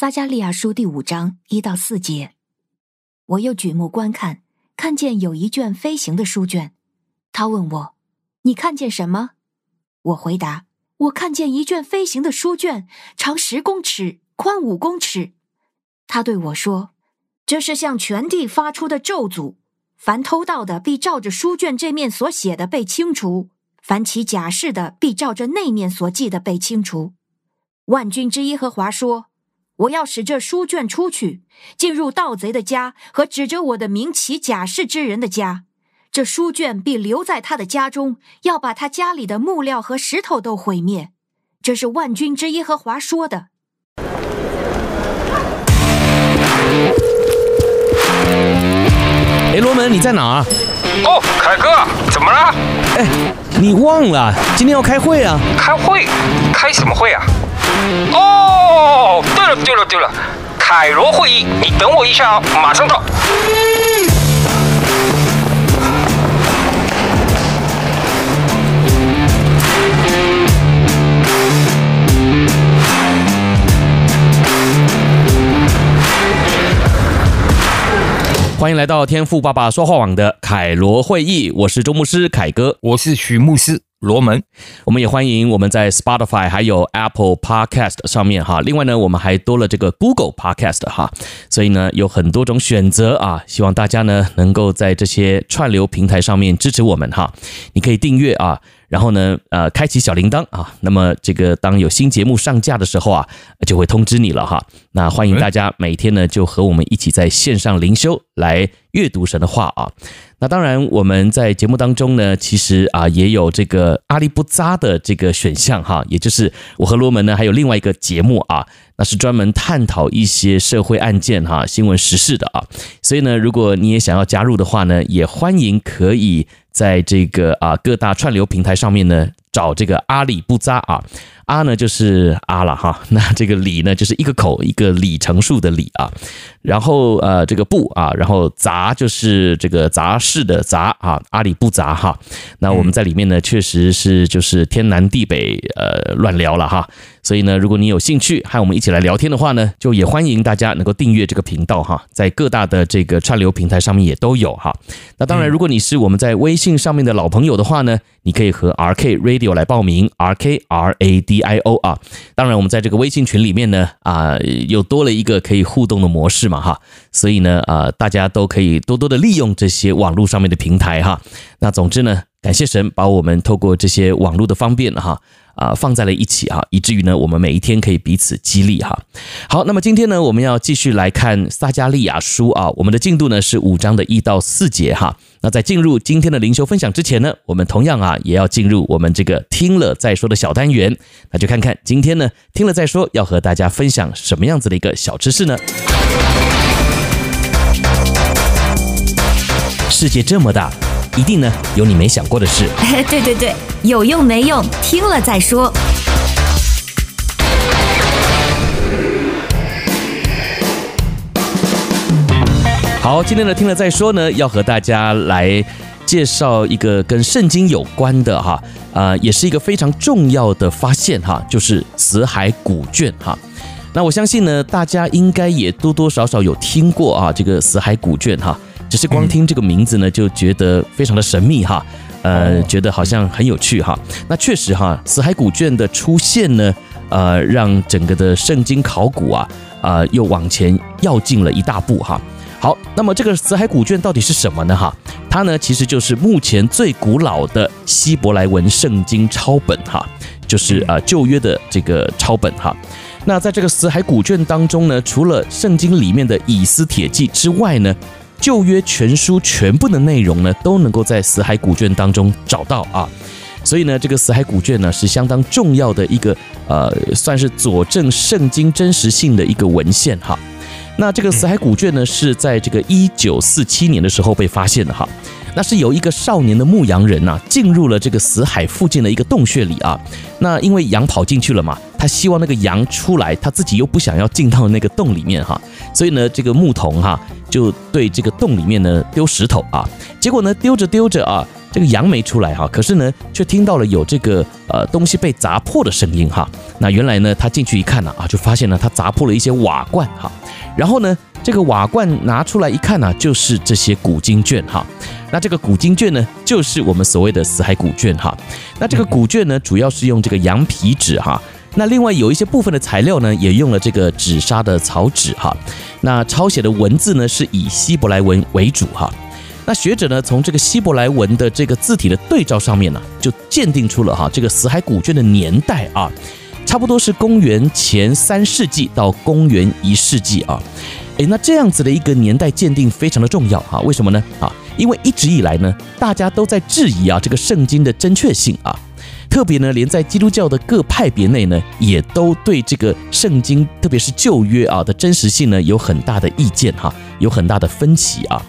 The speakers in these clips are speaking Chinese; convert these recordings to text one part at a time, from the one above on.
撒迦利亚书第五章一到四节，我又举目观看，看见有一卷飞行的书卷。他问我：“你看见什么？”我回答：“我看见一卷飞行的书卷，长十公尺，宽五公尺。”他对我说：“这是向全地发出的咒诅。凡偷盗的，必照着书卷这面所写的被清除；凡起假誓的，必照着那面所记的被清除。”万军之耶和华说：“我要使这书卷出去，进入盗贼的家和指着我的名起假誓之人的家。这书卷必留在他的家中，要把他家里的木料和石头都毁灭。这是万军之耶和华说的。”哎，罗门，你在哪儿？哦，凯哥，怎么了？哎，你忘了今天要开会啊？开会？开什么会啊？哦，对了对了对了，凯罗会议，你等我一下哦，马上到。欢迎来到天赋爸爸说话网的凯罗会议，我是周牧师凯哥，我是许牧师罗门。我们也欢迎我们在 Spotify 还有 Apple Podcast 上面哈，另外呢，我们还多了这个 Google Podcast 哈，所以呢，有很多种选择啊，希望大家呢能够在这些串流平台上面支持我们哈，你可以订阅啊。然后呢，呃，开启小铃铛啊，那么这个当有新节目上架的时候啊，就会通知你了哈。那欢迎大家每天呢就和我们一起在线上灵修来阅读神的话啊。那当然我们在节目当中呢，其实啊也有这个阿里不扎的这个选项哈，也就是我和罗门呢还有另外一个节目啊，那是专门探讨一些社会案件哈、新闻时事的啊。所以呢，如果你也想要加入的话呢，也欢迎可以。在这个啊各大串流平台上面呢，找这个阿里不扎啊，阿呢就是阿了哈，那这个里呢就是一个口一个里程数的里啊，然后呃这个不啊，然后杂就是这个杂事的杂啊，阿里不杂哈，那我们在里面呢确实是就是天南地北呃乱聊了哈。所以呢，如果你有兴趣和我们一起来聊天的话呢，就也欢迎大家能够订阅这个频道哈，在各大的这个串流平台上面也都有哈。那当然，如果你是我们在微信上面的老朋友的话呢，你可以和 RK Radio 来报名，RK R A D I O 啊。当然，我们在这个微信群里面呢，啊，又多了一个可以互动的模式嘛哈。所以呢，啊，大家都可以多多的利用这些网络上面的平台哈。那总之呢，感谢神把我们透过这些网络的方便哈。啊，放在了一起哈，以至于呢，我们每一天可以彼此激励哈。好，那么今天呢，我们要继续来看撒迦利亚书啊，我们的进度呢是五章的一到四节哈。那在进入今天的灵修分享之前呢，我们同样啊也要进入我们这个听了再说的小单元，那就看看今天呢听了再说要和大家分享什么样子的一个小知识呢？世界这么大。一定呢有你没想过的事。对对对，有用没用，听了再说。好，今天的听了再说呢，要和大家来介绍一个跟圣经有关的哈，啊，也是一个非常重要的发现哈，就是死海古卷哈。那我相信呢，大家应该也多多少少有听过啊，这个死海古卷哈。只是光听这个名字呢，就觉得非常的神秘哈，呃，觉得好像很有趣哈。那确实哈，死海古卷的出现呢，呃，让整个的圣经考古啊，啊，又往前要进了一大步哈。好，那么这个死海古卷到底是什么呢？哈，它呢其实就是目前最古老的希伯来文圣经抄本哈，就是呃旧约的这个抄本哈。那在这个死海古卷当中呢，除了圣经里面的以斯帖记之外呢，旧约全书全部的内容呢，都能够在死海古卷当中找到啊，所以呢，这个死海古卷呢是相当重要的一个呃，算是佐证圣经真实性的一个文献哈。那这个死海古卷呢是在这个一九四七年的时候被发现的哈，那是有一个少年的牧羊人呐、进入了这个死海附近的一个洞穴里啊。那因为羊跑进去了嘛，他希望那个羊出来，他自己又不想要进到那个洞里面哈，所以呢，这个牧童哈就对这个洞里面呢丢石头啊。结果呢，丢着丢着啊，这个羊没出来哈，可是呢，却听到了有这个呃东西被砸破的声音哈。那原来呢，他进去一看呢啊，就发现呢他砸破了一些瓦罐哈。然后呢，这个瓦罐拿出来一看呢，就是这些古经卷哈。那这个古经卷呢，就是我们所谓的死海古卷哈。那这个古卷呢，主要是用这个羊皮纸哈。那另外有一些部分的材料呢，也用了这个纸纱的草纸哈。那抄写的文字呢，是以希伯来文为主哈。那学者呢，从这个希伯来文的这个字体的对照上面呢，就鉴定出了哈这个死海古卷的年代啊，差不多是公元前三世纪到公元一世纪啊。诶，那这样子的一个年代鉴定非常的重要啊，为什么呢？啊，因为一直以来呢，大家都在质疑啊这个圣经的正确性啊。特别呢，连在基督教的各派别内呢，也都对这个圣经，特别是旧约啊的真实性呢，有很大的意见哈，有很大的分歧啊。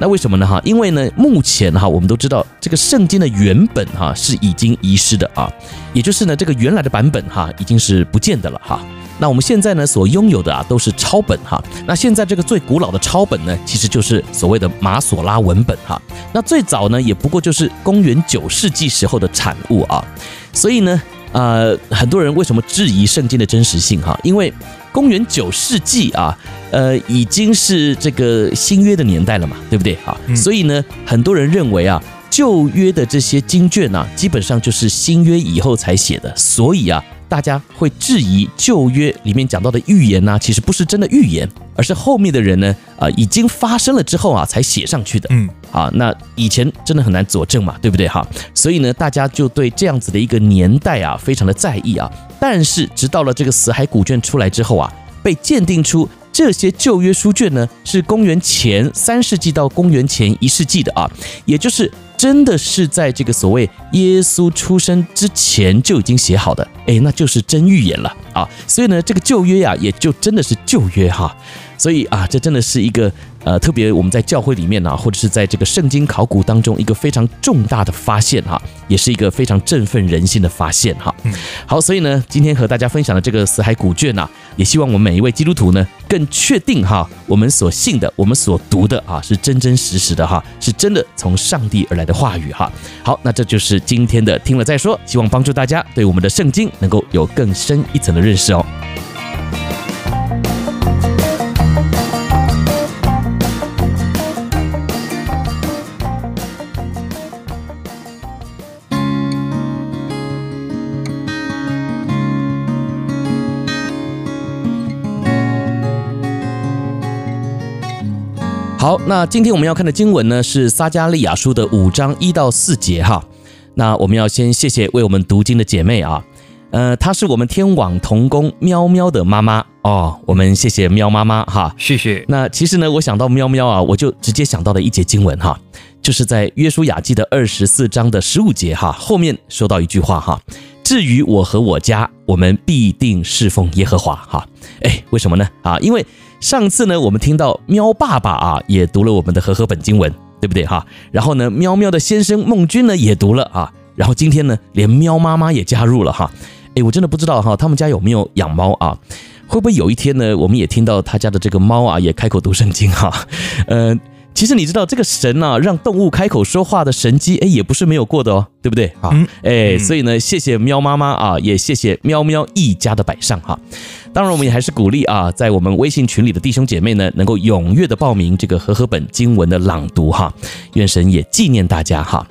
那为什么呢？哈，因为呢，目前哈，我们都知道这个圣经的原本哈是已经遗失的啊，也就是呢，这个原来的版本哈已经是不见得了哈。那我们现在呢所拥有的啊都是抄本哈。那现在这个最古老的抄本呢，其实就是所谓的马索拉文本哈。那最早呢也不过就是公元九世纪时候的产物啊。所以呢，呃，很多人为什么质疑圣经的真实性哈？因为公元九世纪啊，呃，已经是这个新约的年代了嘛，对不对啊？所以呢，很多人认为啊，旧约的这些经卷啊，基本上就是新约以后才写的，所以啊。大家会质疑旧约里面讲到的预言呢、啊，其实不是真的预言，而是后面的人呢，啊、呃，已经发生了之后啊，才写上去的。嗯，啊，那以前真的很难佐证嘛，对不对哈？所以呢，大家就对这样子的一个年代啊，非常的在意啊。但是，直到了这个死海古卷出来之后啊，被鉴定出这些旧约书卷呢，是公元前三世纪到公元前一世纪的啊，也就是。真的是在这个所谓耶稣出生之前就已经写好的，诶，那就是真预言了啊！所以呢，这个旧约呀，也就真的是旧约哈。所以啊，这真的是一个呃，特别我们在教会里面呢、啊，或者是在这个圣经考古当中一个非常重大的发现哈，也是一个非常振奋人心的发现哈。嗯，好，所以呢，今天和大家分享的这个死海古卷呢，也希望我们每一位基督徒呢，更确定哈，我们所信的，我们所读的啊，是真真实实的哈，是真的从上帝而来的话语哈。好，那这就是今天的听了再说，希望帮助大家对我们的圣经能够有更深一层的认识哦。好，那今天我们要看的经文呢，是撒加利亚书的五章一到四节哈。那我们要先谢谢为我们读经的姐妹啊，呃，她是我们天网童工喵喵的妈妈哦，我们谢谢喵妈妈哈，谢谢。那其实呢，我想到喵喵啊，我就直接想到了一节经文哈，就是在约书亚记的二十四章的十五节哈，后面说到一句话哈，至于我和我家，我们必定侍奉耶和华哈。哎，为什么呢？啊，因为。上次呢，我们听到喵爸爸啊也读了我们的和合本经文，对不对哈？然后呢，喵喵的先生孟君呢也读了啊。然后今天呢，连喵妈妈也加入了哈。哎，我真的不知道哈，他们家有没有养猫啊？会不会有一天呢，我们也听到他家的这个猫啊也开口读圣经哈？呃。其实你知道这个神啊，让动物开口说话的神机，哎，也不是没有过的哦，对不对啊？哎，所以呢，谢谢喵妈妈啊，也谢谢喵喵一家的摆上哈。当然，我们也还是鼓励啊，在我们微信群里的弟兄姐妹呢，能够踊跃的报名这个和合本经文的朗读哈。愿神也纪念大家哈。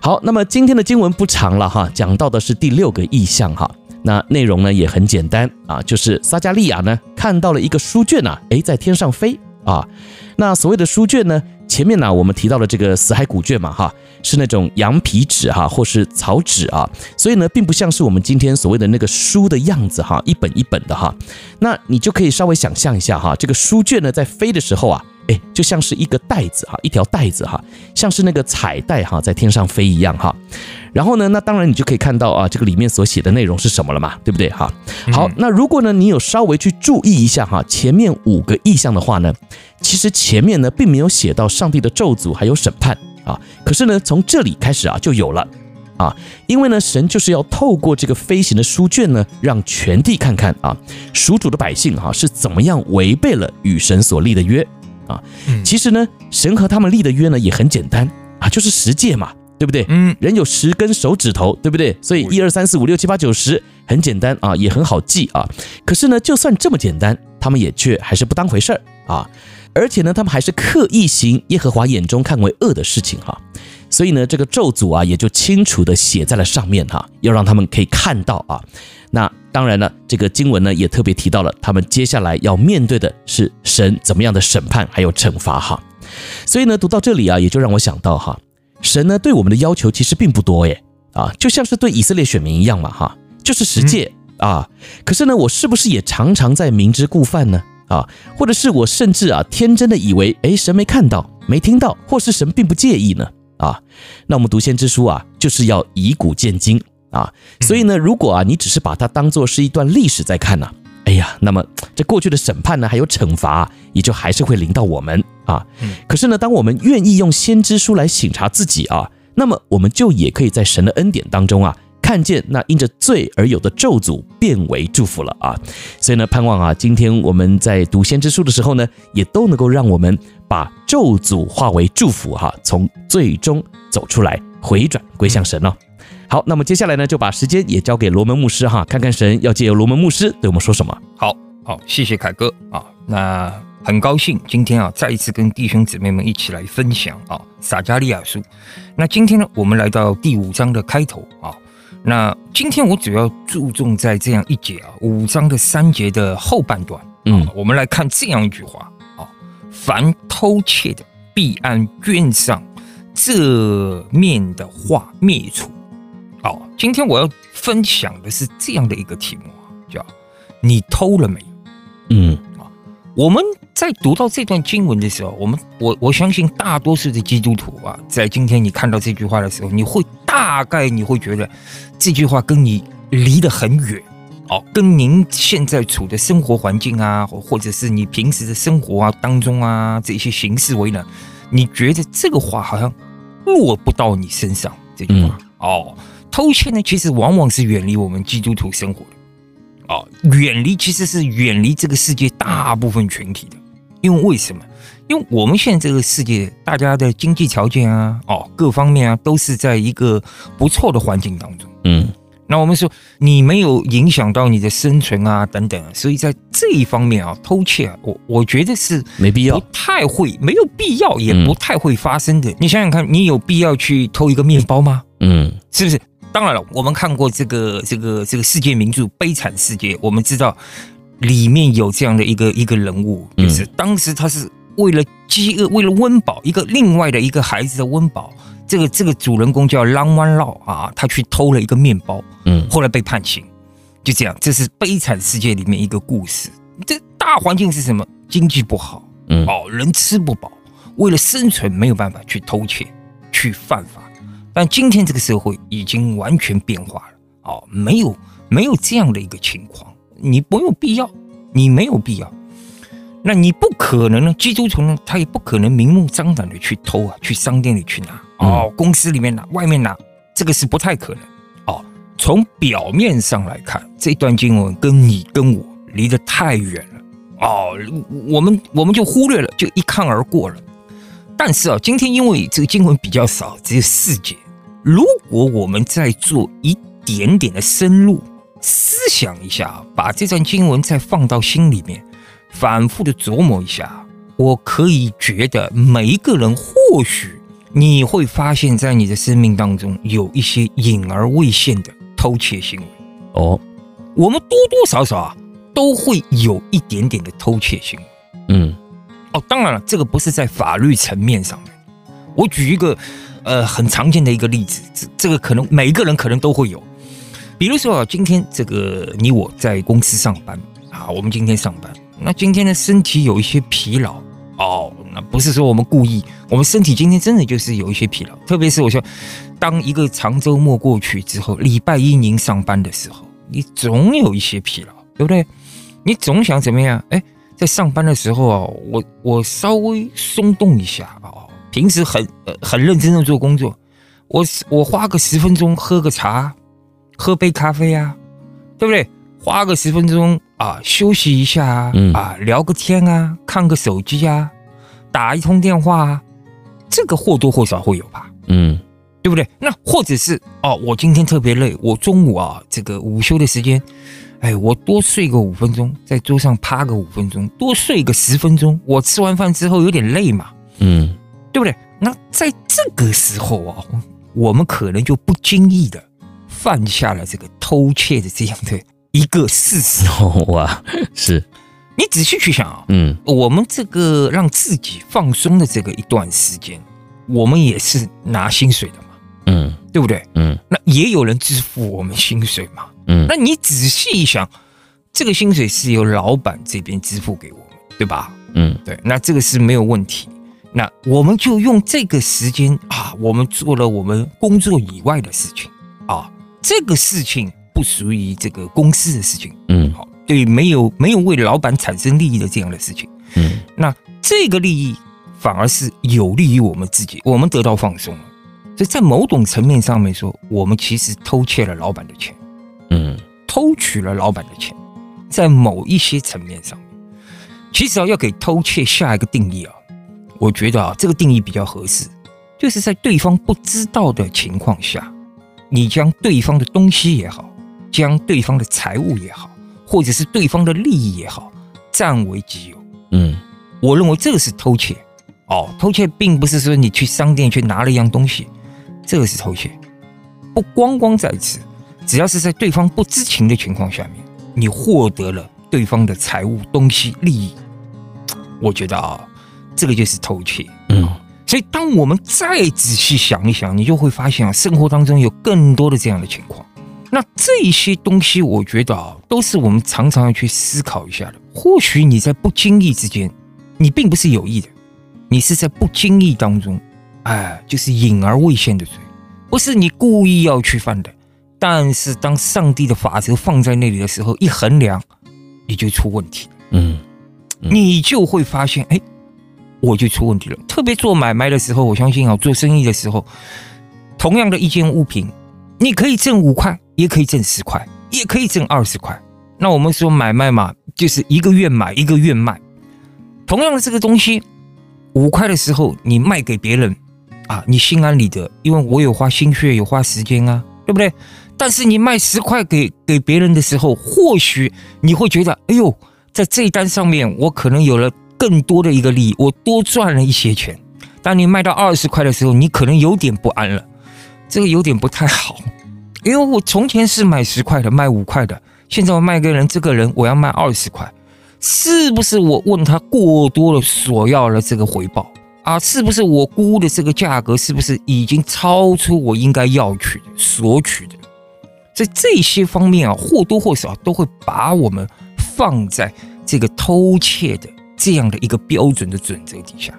好，那么今天的经文不长了哈，讲到的是第六个意象哈。那内容呢也很简单啊，就是撒加利亚呢看到了一个书卷呐，哎，在天上飞啊。那所谓的书卷呢，前面呢我们提到了这个死海古卷嘛，哈，是那种羊皮纸哈，或是草纸啊，所以呢，并不像是我们今天所谓的那个书的样子哈，一本一本的哈。那你就可以稍微想象一下哈，这个书卷呢在飞的时候啊。哎，就像是一个袋子哈，一条袋子哈，像是那个彩带哈，在天上飞一样哈。然后呢，那当然你就可以看到啊，这个里面所写的内容是什么了嘛，对不对哈？好，那如果呢你有稍微去注意一下哈，前面五个意象的话呢，其实前面呢并没有写到上帝的咒诅还有审判啊。可是呢，从这里开始啊，就有了啊，因为呢，神就是要透过这个飞行的书卷呢，让全地看看啊，属主的百姓哈、啊、是怎么样违背了与神所立的约啊。其实呢，神和他们立的约呢也很简单啊，就是十诫嘛。对不对？嗯，人有十根手指头，对不对？所以一二三四五六七八九十很简单啊，也很好记啊。可是呢，就算这么简单，他们也却还是不当回事儿啊。而且呢，他们还是刻意行耶和华眼中看为恶的事情哈。所以呢，这个咒诅啊，也就清楚的写在了上面哈，要让他们可以看到啊。那当然了，这个经文呢也特别提到了，他们接下来要面对的是神怎么样的审判还有惩罚哈。所以呢，读到这里啊，也就让我想到哈。神呢对我们的要求其实并不多耶，啊，就像是对以色列选民一样嘛，哈，就是十诫啊。可是呢，我是不是也常常在明知故犯呢？啊，或者是我甚至啊天真的以为，哎，神没看到，没听到，或是神并不介意呢？啊，那我们读先知书啊，就是要以古鉴今啊。所以呢，如果啊你只是把它当做是一段历史在看呢，哎呀，那么这过去的审判呢，还有惩罚，也就还是会临到我们。啊，可是呢，当我们愿意用先知书来省察自己啊，那么我们就也可以在神的恩典当中啊，看见那因着罪而有的咒诅变为祝福了啊。所以呢，盼望啊，今天我们在读先知书的时候呢，也都能够让我们把咒诅化为祝福哈，从最终走出来，回转归向神哦。好，那么接下来呢，就把时间也交给罗门牧师哈，看看神要借由罗门牧师对我们说什么。好好，谢谢凯哥啊，那。很高兴今天啊，再一次跟弟兄姊妹们一起来分享啊，撒加利亚书。那今天呢，我们来到第五章的开头啊。那今天我主要注重在这样一节啊，五章的三节的后半段。嗯，我们来看这样一句话啊：凡偷窃的，必按卷上这面的话灭除。好，今天我要分享的是这样的一个题目啊，叫你偷了没？嗯。我们在读到这段经文的时候，我们我我相信大多数的基督徒啊，在今天你看到这句话的时候，你会大概你会觉得这句话跟你离得很远哦，跟您现在处的生活环境啊，或者是你平时的生活啊当中啊这些形式为难，你觉得这个话好像落不到你身上。这句话哦，偷窃呢，其实往往是远离我们基督徒生活的。啊，远离其实是远离这个世界大部分群体的，因为为什么？因为我们现在这个世界，大家的经济条件啊，哦，各方面啊，都是在一个不错的环境当中。嗯，那我们说你没有影响到你的生存啊，等等，所以在这一方面啊，偷窃啊，我我觉得是没必要，不太会，没有必要，也不太会发生的。你想想看，你有必要去偷一个面包吗？嗯，是不是？当然了，我们看过这个这个这个世界名著《悲惨世界》，我们知道里面有这样的一个一个人物，就是当时他是为了饥饿，为了温饱一个另外的一个孩子的温饱，这个这个主人公叫朗湾绕啊，他去偷了一个面包，嗯，后来被判刑，就这样，这是《悲惨世界》里面一个故事。这大环境是什么？经济不好，嗯，哦，人吃不饱，为了生存没有办法去偷窃，去犯法。但今天这个社会已经完全变化了，哦，没有没有这样的一个情况，你没有必要，你没有必要，那你不可能呢？基督徒呢，他也不可能明目张胆的去偷啊，去商店里去拿，哦，公司里面拿，外面拿，这个是不太可能，哦，从表面上来看，这段经文跟你跟我离得太远了，哦，我们我们就忽略了，就一看而过了。但是啊，今天因为这个经文比较少，只有四节。如果我们再做一点点的深入思想一下，把这段经文再放到心里面，反复的琢磨一下，我可以觉得每一个人或许你会发现，在你的生命当中有一些隐而未现的偷窃行为。哦，我们多多少少啊都会有一点点的偷窃行为。嗯，哦，当然了，这个不是在法律层面上面。我举一个。呃，很常见的一个例子，这这个可能每一个人可能都会有，比如说啊，今天这个你我在公司上班啊，我们今天上班，那今天的身体有一些疲劳哦，那不是说我们故意，我们身体今天真的就是有一些疲劳，特别是我说，当一个长周末过去之后，礼拜一您上班的时候，你总有一些疲劳，对不对？你总想怎么样？哎，在上班的时候啊，我我稍微松动一下啊。平时很很认真的做工作，我我花个十分钟喝个茶，喝杯咖啡啊，对不对？花个十分钟啊，休息一下啊，嗯啊，聊个天啊，看个手机啊，打一通电话啊，这个或多或少会有吧，嗯对不对？那或者是哦，我今天特别累，我中午啊，这个午休的时间，哎，我多睡个五分钟，在桌上趴个五分钟，多睡个十分钟，我吃完饭之后有点累嘛，嗯对不对？那在这个时候啊，我们可能就不经意的犯下了这个偷窃的这样的一个事实。哦 哇，是，你仔细去想啊，嗯我们这个让自己放松的这个一段时间，我们也是拿薪水的嘛，嗯对不对？嗯那也有人支付我们薪水嘛。嗯那你仔细一想，这个薪水是由老板这边支付给我们，对吧？嗯对，那这个是没有问题。那我们就用这个时间啊，我们做了我们工作以外的事情啊，这个事情不属于这个公司的事情，嗯。好，对，没有没有为老板产生利益的这样的事情。嗯。那这个利益反而是有利于我们自己，我们得到放松了。所以在某种层面上面说，我们其实偷窃了老板的钱，嗯。偷取了老板的钱，在某一些层面上面，其实啊，要给偷窃下一个定义啊，我觉得啊，这个定义比较合适，就是在对方不知道的情况下，你将对方的东西也好，将对方的财物也好，或者是对方的利益也好，占为己有。嗯我认为这个是偷窃。哦，偷窃并不是说你去商店去拿了一样东西，这个是偷窃。不光光在此，只要是在对方不知情的情况下面，你获得了对方的财物、东西、利益，我觉得啊，这个就是偷窃。嗯所以，当我们再仔细想一想，你就会发现啊，生活当中有更多的这样的情况。那这些东西，我觉得啊，都是我们常常要去思考一下的。或许你在不经意之间，你并不是有意的，你是在不经意当中，哎，就是隐而未现的罪，不是你故意要去犯的。但是，当上帝的法则放在那里的时候，一衡量，你就出问题，嗯你就会发现，哎。我就出问题了。特别做买卖的时候，我相信啊，做生意的时候，同样的一件物品，你可以挣五块，也可以挣十块，也可以挣二十块。那我们说买卖嘛，就是一个月买，一个月卖。同样的这个东西，五块的时候你卖给别人啊，你心安理得，因为我有花心血，有花时间啊，对不对？但是你卖十块给给别人的时候，或许你会觉得，哎呦，在这一单上面，我可能有了。更多的一个利益，我多赚了一些钱。当你卖到二十块的时候，你可能有点不安了，这个有点不太好，因为我从前是买十块的，卖五块的，现在我卖给人，这个人我要卖二十块，是不是我问他过多的索要了这个回报啊？是不是我估的这个价格，是不是已经超出我应该要取、索取的？在这些方面啊，或多或少都会把我们放在这个偷窃的。这样的一个标准的准则底下，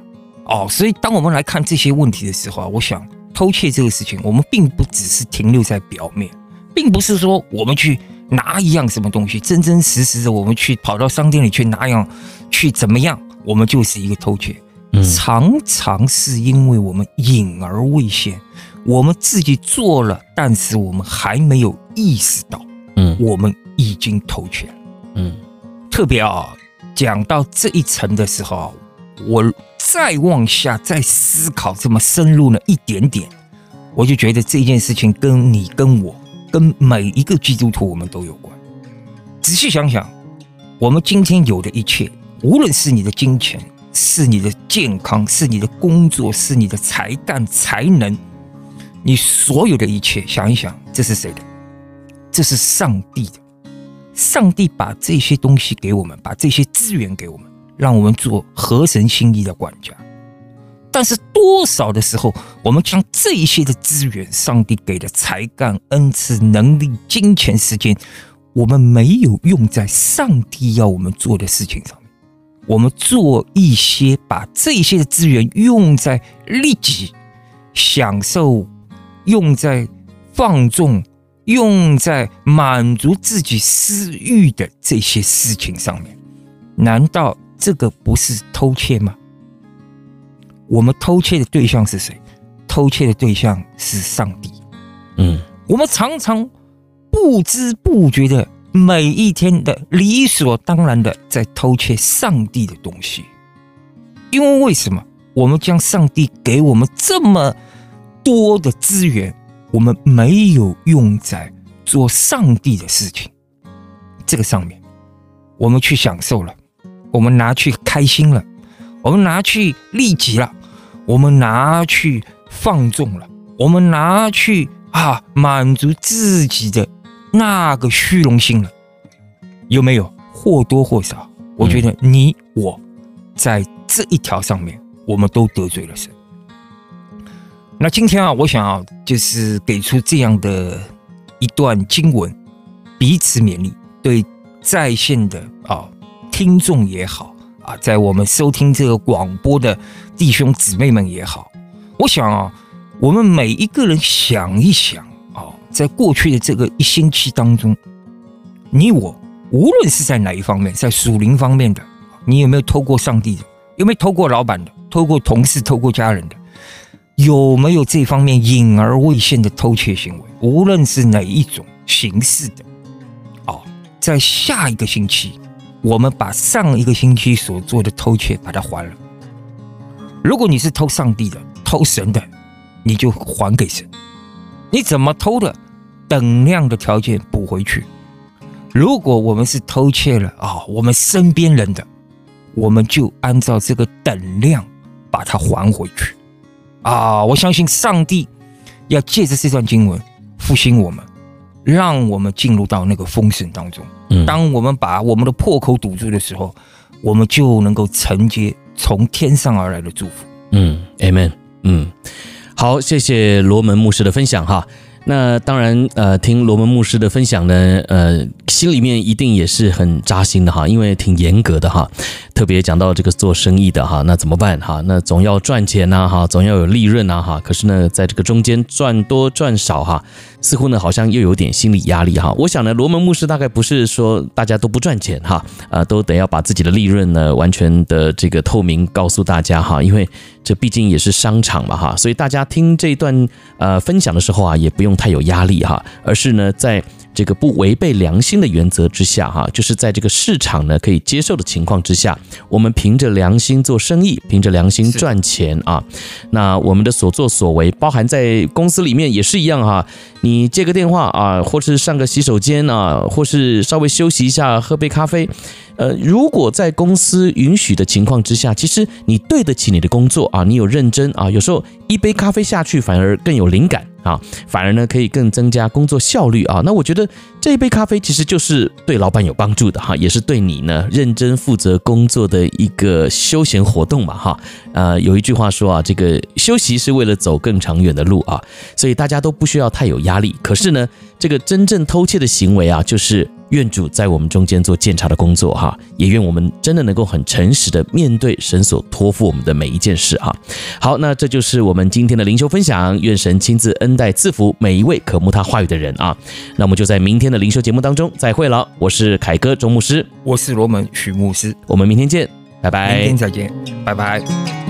哦，所以当我们来看这些问题的时候啊，我想偷窃这个事情，我们并不只是停留在表面，并不是说我们去拿一样什么东西，真真实实的我们去跑到商店里去拿样，去怎么样，我们就是一个偷窃。常常是因为我们隐而未现，我们自己做了，但是我们还没有意识到，嗯，我们已经偷窃了，嗯，特别啊。讲到这一层的时候，我再往下再思考这么深入了一点点，我就觉得这件事情跟你、跟我、跟每一个基督徒我们都有关。仔细想想，我们今天有的一切，无论是你的金钱，是你的健康，是你的工作，是你的才干、才能，你所有的一切，想一想，这是谁的？这是上帝的。上帝把这些东西给我们，把这些资源给我们，让我们做合神心意的管家。但是多少的时候，我们将这些的资源，上帝给的才干、恩赐、能力、金钱、时间，我们没有用在上帝要我们做的事情上面。我们做一些，把这些的资源用在利己、享受，用在放纵。用在满足自己私欲的这些事情上面，难道这个不是偷窃吗？我们偷窃的对象是谁？偷窃的对象是上帝。嗯，我们常常不知不觉的，每一天的理所当然的在偷窃上帝的东西。因为为什么？我们将上帝给我们这么多的资源，我们没有用在做上帝的事情这个上面。我们去享受了，我们拿去开心了，我们拿去利己了，我们拿去放纵了，我们拿去啊满足自己的那个虚荣心了，有没有？或多或少，我觉得你我在这一条上面，我们都得罪了神。那今天啊，我想啊，就是给出这样的一段经文，彼此勉励，对。在线的啊，听众也好啊，在我们收听这个广播的弟兄姊妹们也好，我想啊，我们每一个人想一想啊，在过去的这个一星期当中，你我无论是在哪一方面，在属灵方面的，你有没有偷过上帝的？有没有偷过老板的？偷过同事？偷过家人的？有没有这方面隐而未现的偷窃行为？无论是哪一种形式的。啊在下一个星期，我们把上一个星期所做的偷窃把它还了。如果你是偷上帝的、偷神的，你就还给神。你怎么偷的，等量的条件补回去。如果我们是偷窃了啊，我们身边人的，我们就按照这个等量把它还回去。啊，我相信上帝要借着这段经文复兴我们。让我们进入到那个丰盛当中。当我们把我们的破口堵住的时候，我们就能够承接从天上而来的祝福。嗯，Amen。嗯，好，谢谢罗门牧师的分享哈。那当然，呃，听罗门牧师的分享呢，呃，心里面一定也是很扎心的哈，因为挺严格的哈。特别讲到这个做生意的哈，那怎么办哈？那总要赚钱呐哈，总要有利润呐哈。可是呢，在这个中间赚多赚少哈，似乎呢好像又有点心理压力哈。我想呢，罗门牧师大概不是说大家都不赚钱哈，呃，都得要把自己的利润呢完全的这个透明告诉大家哈，因为这毕竟也是商场嘛哈，所以大家听这段呃分享的时候啊，也不用太有压力哈，而是呢在这个不违背良心的原则之下哈，就是在这个市场呢可以接受的情况之下，我们凭着良心做生意，凭着良心赚钱啊。那我们的所作所为，包含在公司里面也是一样哈。你接个电话啊，或是上个洗手间啊，或是稍微休息一下，喝杯咖啡。呃，如果在公司允许的情况之下，其实你对得起你的工作啊，你有认真啊，有时候一杯咖啡下去反而更有灵感啊，反而呢可以更增加工作效率啊。那我觉得这一杯咖啡其实就是对老板有帮助的哈，也是对你呢认真负责工作的一个休闲活动嘛哈。呃，有一句话说啊，这个休息是为了走更长远的路啊，所以大家都不需要太有压力。可是呢，这个真正偷窃的行为啊，就是。愿主在我们中间做鉴察的工作哈，也愿我们真的能够很诚实的面对神所托付我们的每一件事哈。好，那这就是我们今天的灵修分享，愿神亲自恩待赐福每一位渴慕他话语的人啊。那我们就在明天的灵修节目当中再会了。我是凯哥周牧师，我是罗门许牧师，我们明天见，拜拜。明天再见，拜拜。